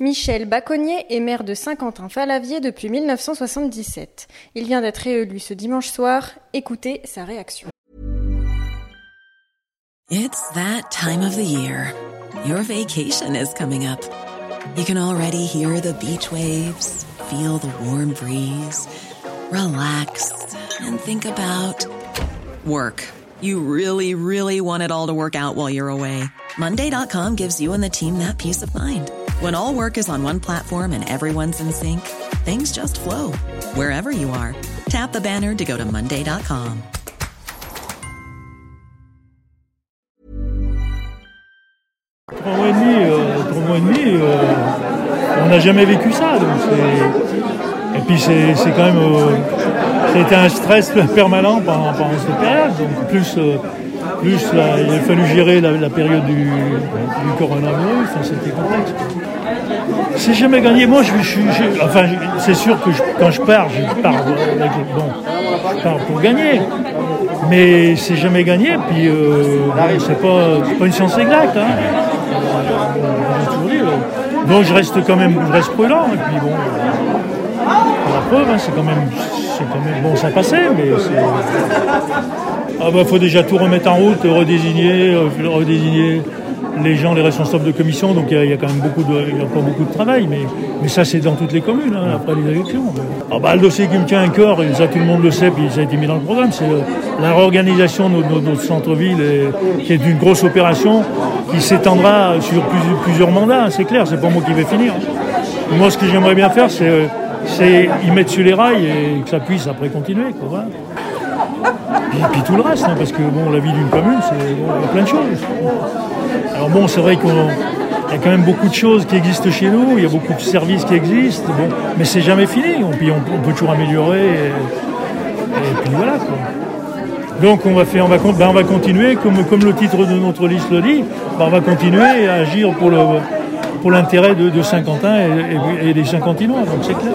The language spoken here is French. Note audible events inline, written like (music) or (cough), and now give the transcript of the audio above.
Michel Baconnier est maire de Saint-Quentin-Falavier depuis 1977. Il vient d'être réélu ce dimanche soir. Écoutez sa réaction. It's that time of the year. Your vacation is coming up. You can already hear the beach waves, feel the warm breeze, relax and think about work. You really, really want it all to work out while you're away. Monday.com gives you and the team that peace of mind. When all work is on one platform and everyone's in sync, things just flow wherever you are. Tap the banner to go to Monday.com. Et demi, euh, trois mois euh, on n'a jamais vécu ça. Donc et puis c'est c'est quand même. euh, été un stress (laughs) permanent pendant, pendant cette période. Donc plus, euh, plus il a fallu gérer la, période du, coronavirus. C'était complexe. C'est jamais gagné. Moi, je, suis- enfin, c'est sûr que quand je pars, je pars, bon, je pars pour gagner. Mais c'est jamais gagné. Puis euh, c'est pas, une science exacte. Hein. Donc je reste quand même, je reste prudent. Et puis bon, la preuve, hein, c'est quand même, c'est quand même bon, ça passait, mais. Ah bah faut déjà tout remettre en route, redésigner, euh, redésigner les gens, les responsables de commission. Donc il y, a- quand même beaucoup de, y a encore beaucoup de travail, mais, ça c'est dans toutes les communes hein, après les élections. Ah bah le dossier qui me tient à cœur, et ça tout le monde le sait, puis ça a été mis dans le programme, c'est euh, la réorganisation de notre, centre-ville, qui est une grosse opération qui s'étendra sur plus- plusieurs mandats. c'est clair, c'est pas moi qui vais finir. Moi ce que j'aimerais bien faire, c'est euh, y mettre sur les rails et que ça puisse après continuer. Et puis tout le reste, hein, parce que bon, la vie d'une commune, c'est il plein de choses. Alors bon, c'est vrai qu'il y a quand même beaucoup de choses qui existent chez nous, il y a beaucoup de services qui existent, bon, mais c'est jamais fini. On, puis on, peut toujours améliorer. Et, puis voilà. Donc on va faire, on va, con- ben, on va continuer, comme, comme le titre de notre liste le dit, ben, on va continuer à agir pour le pour l'intérêt de, de Saint-Quentin et, et- et des Saint-Quentinois, donc c'est clair.